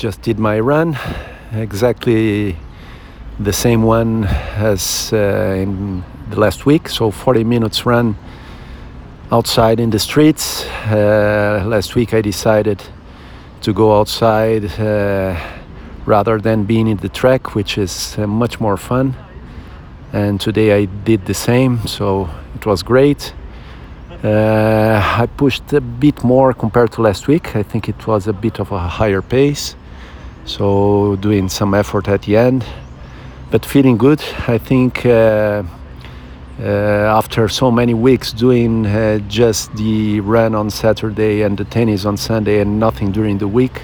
just did my run, exactly the same one as uh, in the last week. So 40 minutes run outside in the streets. Uh, last week I decided to go outside uh, rather than being in the track, which is uh, much more fun. And today I did the same, so it was great. Uh, I pushed a bit more compared to last week. I think it was a bit of a higher pace, so doing some effort at the end, but feeling good. I think uh, uh, after so many weeks doing uh, just the run on Saturday and the tennis on Sunday and nothing during the week,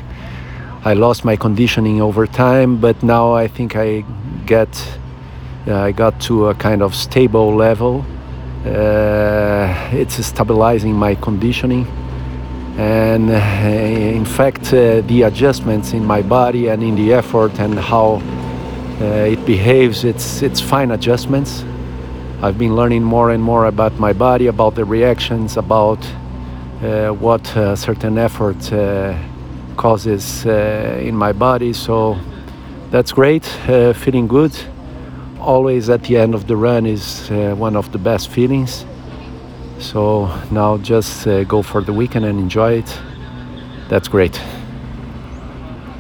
I lost my conditioning over time. But now I think I get uh, I got to a kind of stable level uh, it's stabilizing my conditioning and uh, in fact uh, the adjustments in my body and in the effort and how it behaves it's it's fine adjustments. I've been learning more and more about my body about the reactions about what certain effort causes in my body. So that's great feeling good. Always at the end of the run is uh, one of the best feelings. So now just uh, go for the weekend and enjoy it. That's great.